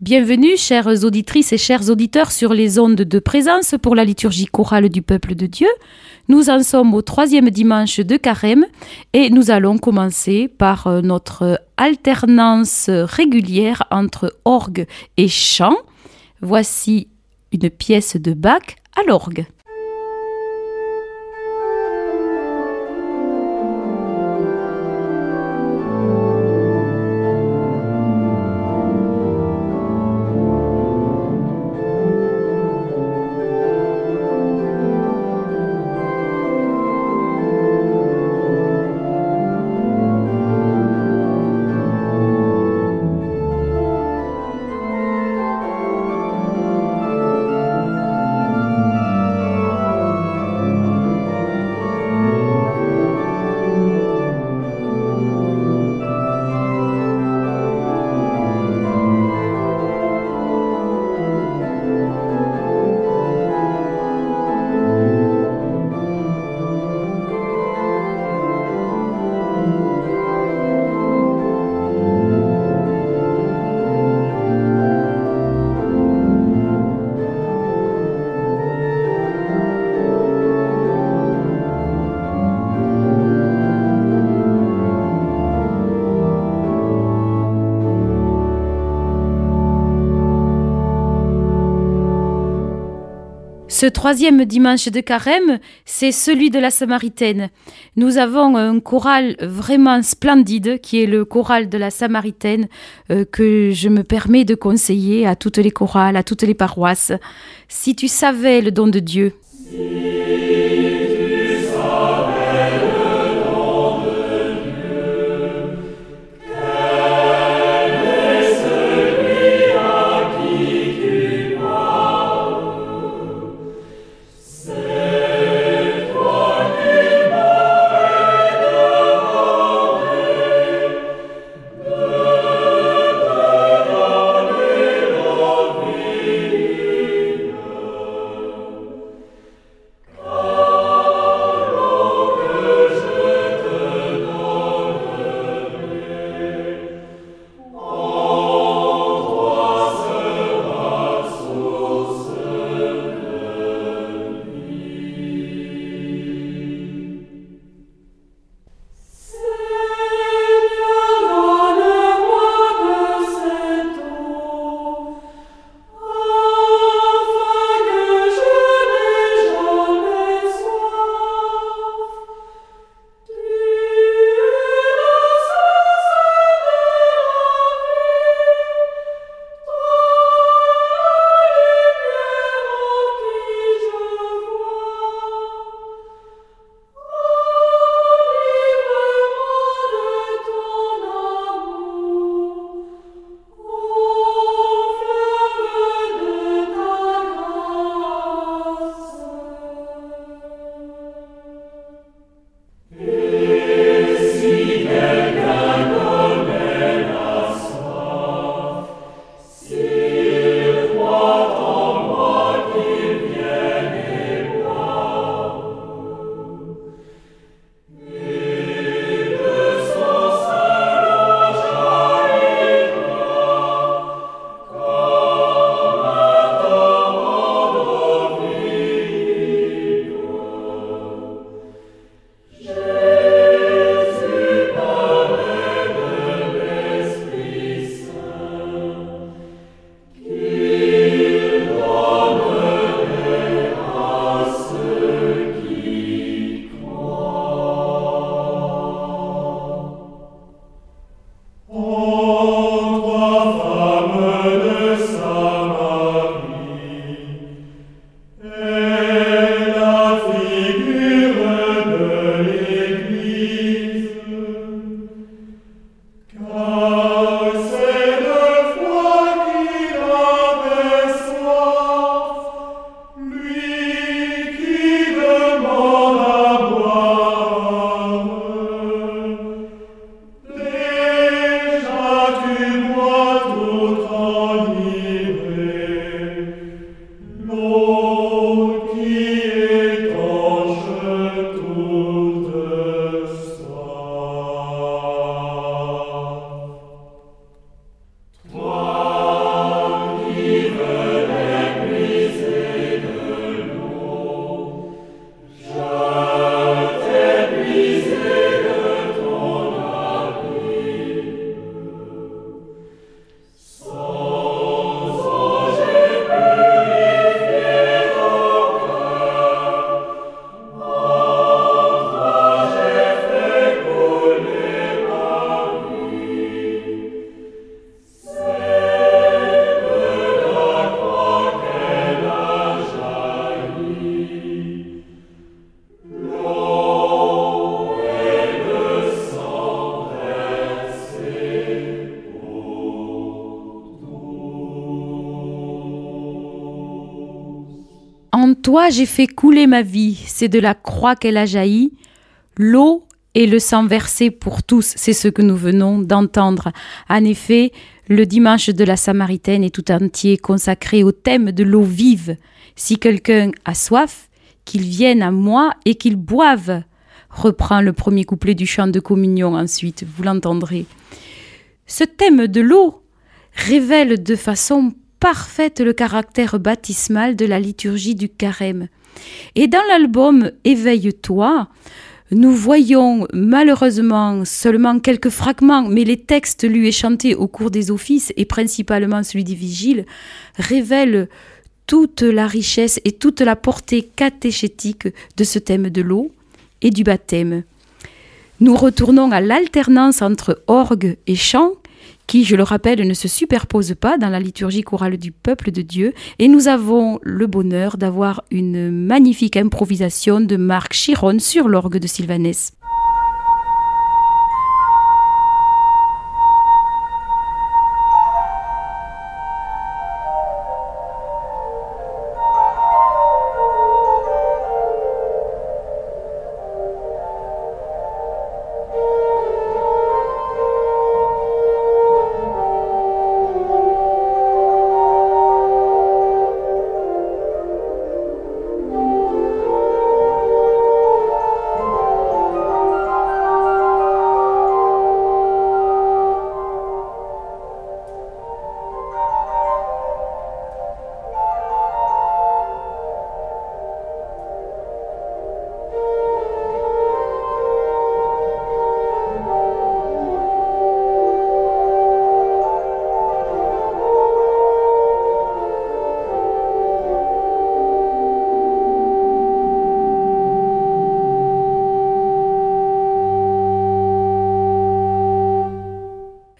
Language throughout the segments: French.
Bienvenue, chères auditrices et chers auditeurs, sur les ondes de présence pour la liturgie chorale du peuple de Dieu. Nous en sommes au troisième dimanche de carême et nous allons commencer par euh, notre alternance régulière entre orgue et chant. Voici une pièce de Bach à l'orgue. Ce troisième dimanche de carême, c'est celui de la Samaritaine. Nous avons un choral vraiment splendide qui est le choral de la Samaritaine euh, que je me permets de conseiller à toutes les chorales, à toutes les paroisses. Si tu savais le don de Dieu. Toi j'ai fait couler ma vie, c'est de la croix qu'elle a jailli. L'eau et le sang versé pour tous, c'est ce que nous venons d'entendre. En effet, le dimanche de la Samaritaine est tout entier consacré au thème de l'eau vive. Si quelqu'un a soif, qu'il vienne à moi et qu'il boive. Reprend le premier couplet du chant de communion ensuite, vous l'entendrez. Ce thème de l'eau révèle de façon parfaite le caractère baptismal de la liturgie du carême. Et dans l'album Éveille-toi, nous voyons malheureusement seulement quelques fragments, mais les textes lui chantés au cours des offices, et principalement celui des vigiles, révèlent toute la richesse et toute la portée catéchétique de ce thème de l'eau et du baptême. Nous retournons à l'alternance entre orgue et chant qui, je le rappelle, ne se superpose pas dans la liturgie chorale du peuple de Dieu. Et nous avons le bonheur d'avoir une magnifique improvisation de Marc Chiron sur l'orgue de Sylvanès.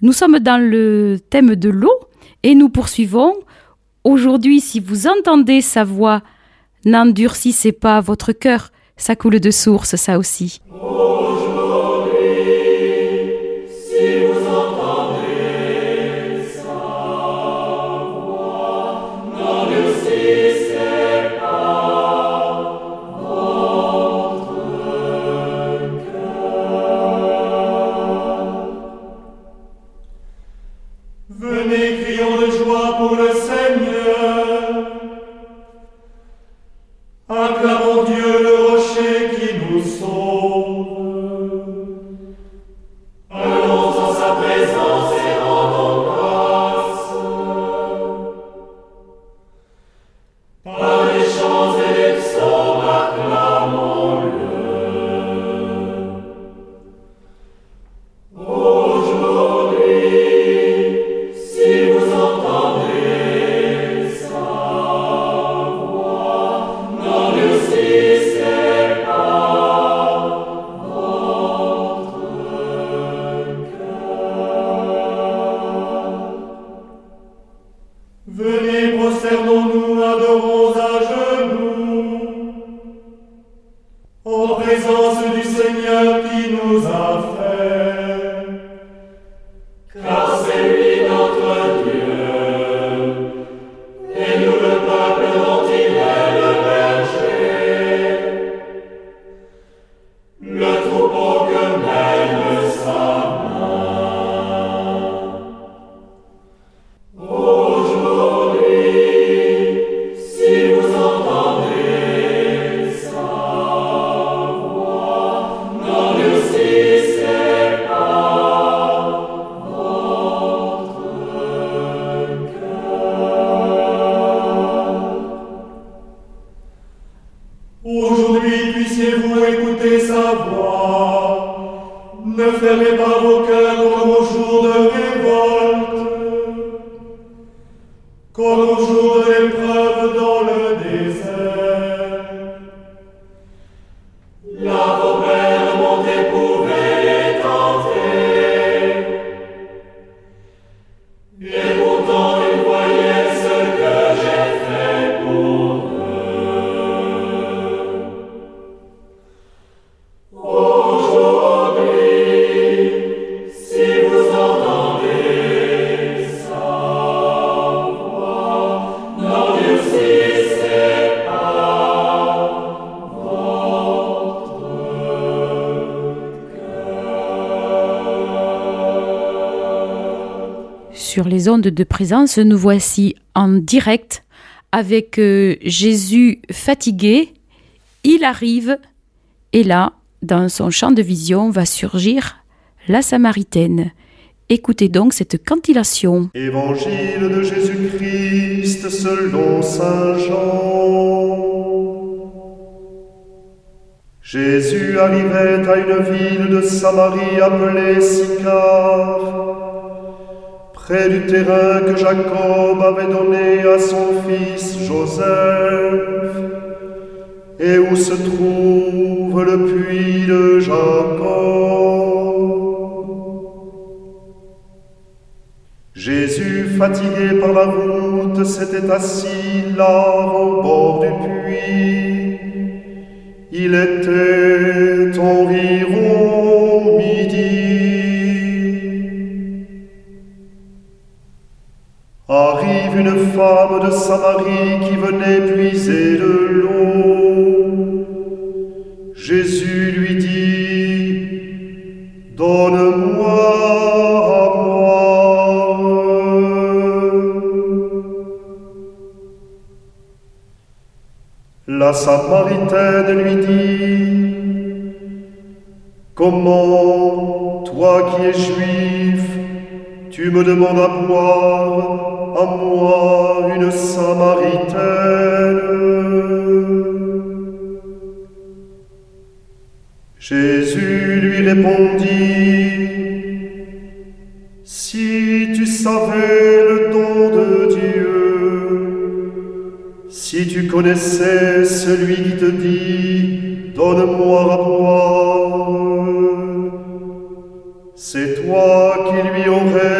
Nous sommes dans le thème de l'eau et nous poursuivons. Aujourd'hui, si vous entendez sa voix, n'endurcissez pas votre cœur, ça coule de source, ça aussi. Venez les ondes de présence, nous voici en direct avec euh, Jésus fatigué. Il arrive et là, dans son champ de vision, va surgir la Samaritaine. Écoutez donc cette cantillation. Évangile de Jésus-Christ selon Saint Jean. Jésus arrivait à une ville de Samarie appelée Sicar, près du terrain que Jacob avait donné à son fils Joseph, et où se trouve le puits de Jacob? Jésus, fatigué par la route, s'était assis là au bord du puits. Il était environ Arrive une femme de Samarie qui venait puiser de l'eau. Jésus lui dit, Donne-moi La Samaritaine lui dit, Comment, toi qui es juif, tu me demandes à boire, à moi, une Samaritaine. Jésus lui répondit, Si tu savais le don de Dieu, si tu connaissais celui qui te dit, donne-moi à boire, c'est toi qui lui aurais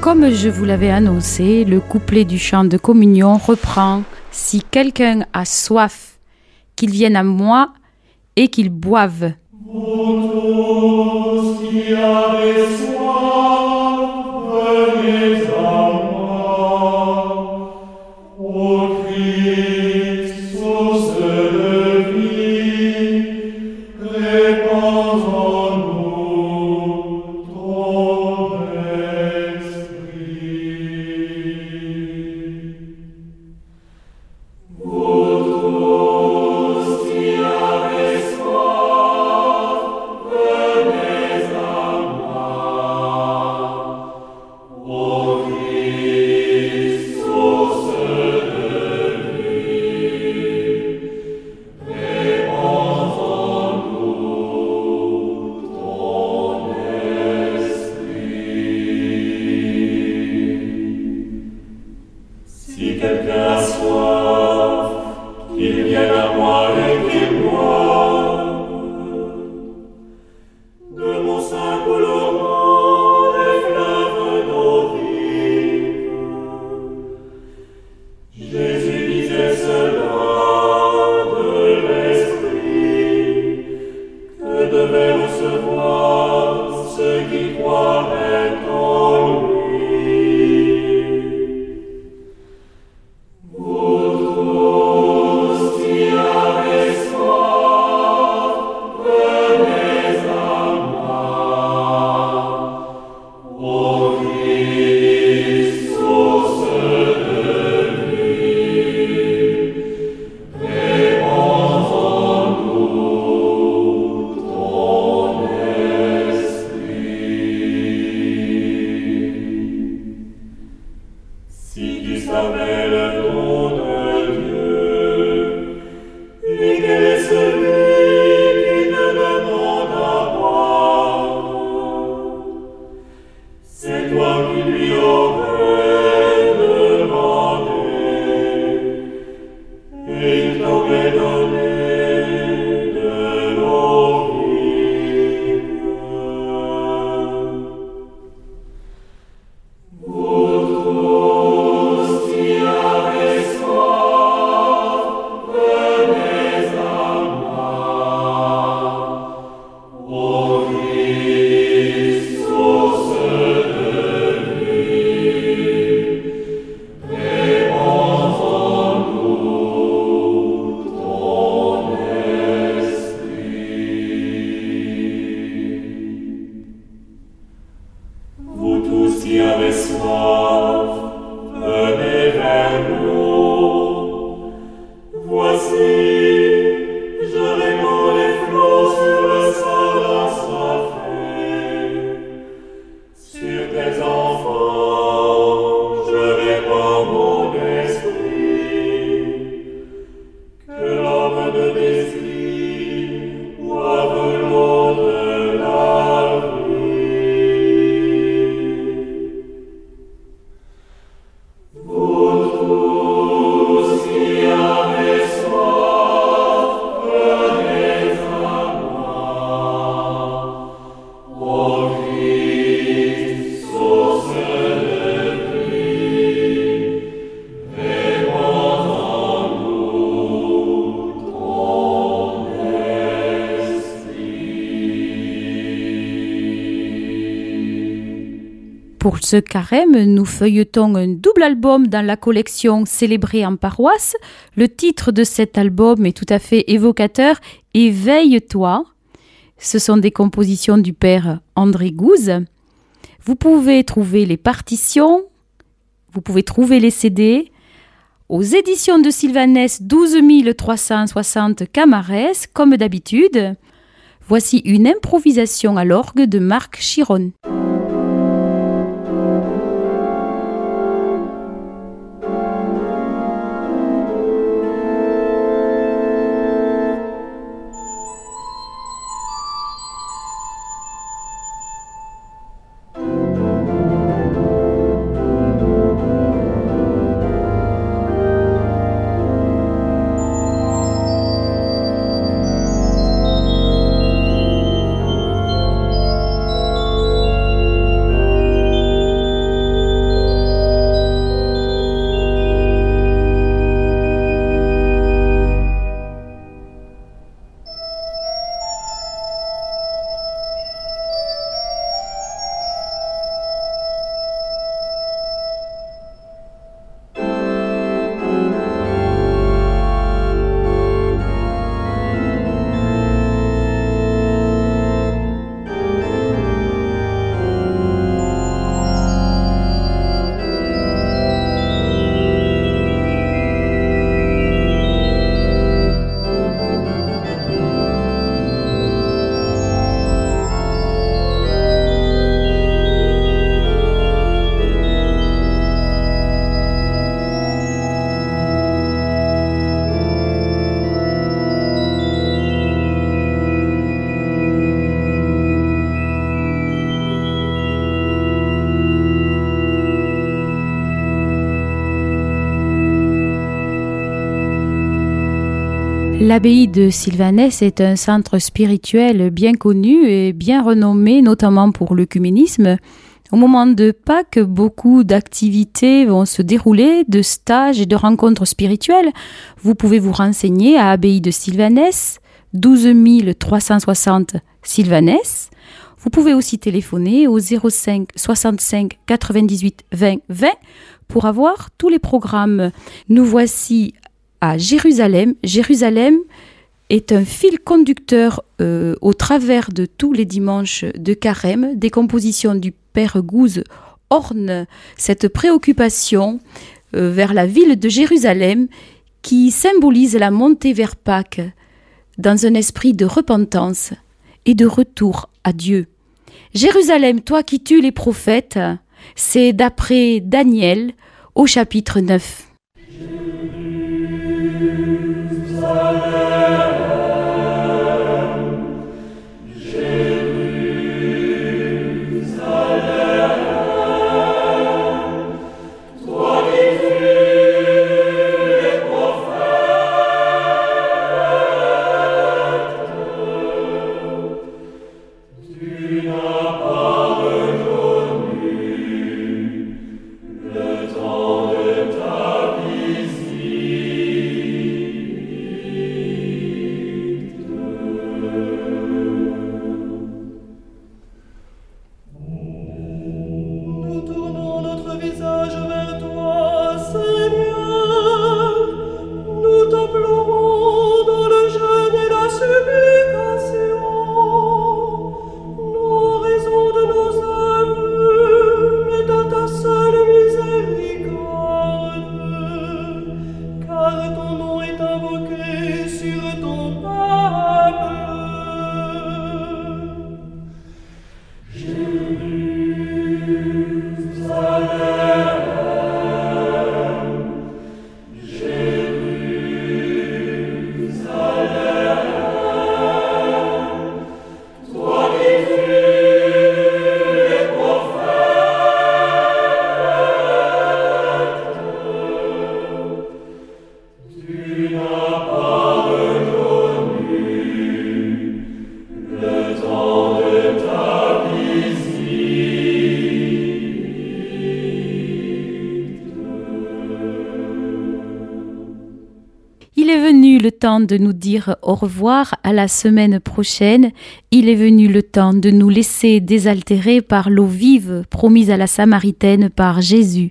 Comme je vous l'avais annoncé, le couplet du chant de communion reprend Si quelqu'un a soif, qu'il vienne à moi et qu'il boive. Ce carême, nous feuilletons un double album dans la collection Célébrée en paroisse. Le titre de cet album est tout à fait évocateur, Éveille-toi. Ce sont des compositions du père André Gouze. Vous pouvez trouver les partitions, vous pouvez trouver les CD aux éditions de Sylvanès 12360 Camarès, comme d'habitude. Voici une improvisation à l'orgue de Marc Chiron. L'abbaye de Sylvanès est un centre spirituel bien connu et bien renommé, notamment pour l'œcuménisme. Au moment de Pâques, beaucoup d'activités vont se dérouler, de stages et de rencontres spirituelles. Vous pouvez vous renseigner à Abbaye de Sylvanès, 12 360 Sylvanès. Vous pouvez aussi téléphoner au 05 65 98 20 20 pour avoir tous les programmes. Nous voici à Jérusalem. Jérusalem est un fil conducteur euh, au travers de tous les dimanches de carême. Des compositions du Père Gouze ornent cette préoccupation euh, vers la ville de Jérusalem qui symbolise la montée vers Pâques dans un esprit de repentance et de retour à Dieu. Jérusalem, toi qui tues les prophètes, c'est d'après Daniel au chapitre 9. Temps de nous dire au revoir à la semaine prochaine. Il est venu le temps de nous laisser désaltérer par l'eau vive promise à la Samaritaine par Jésus.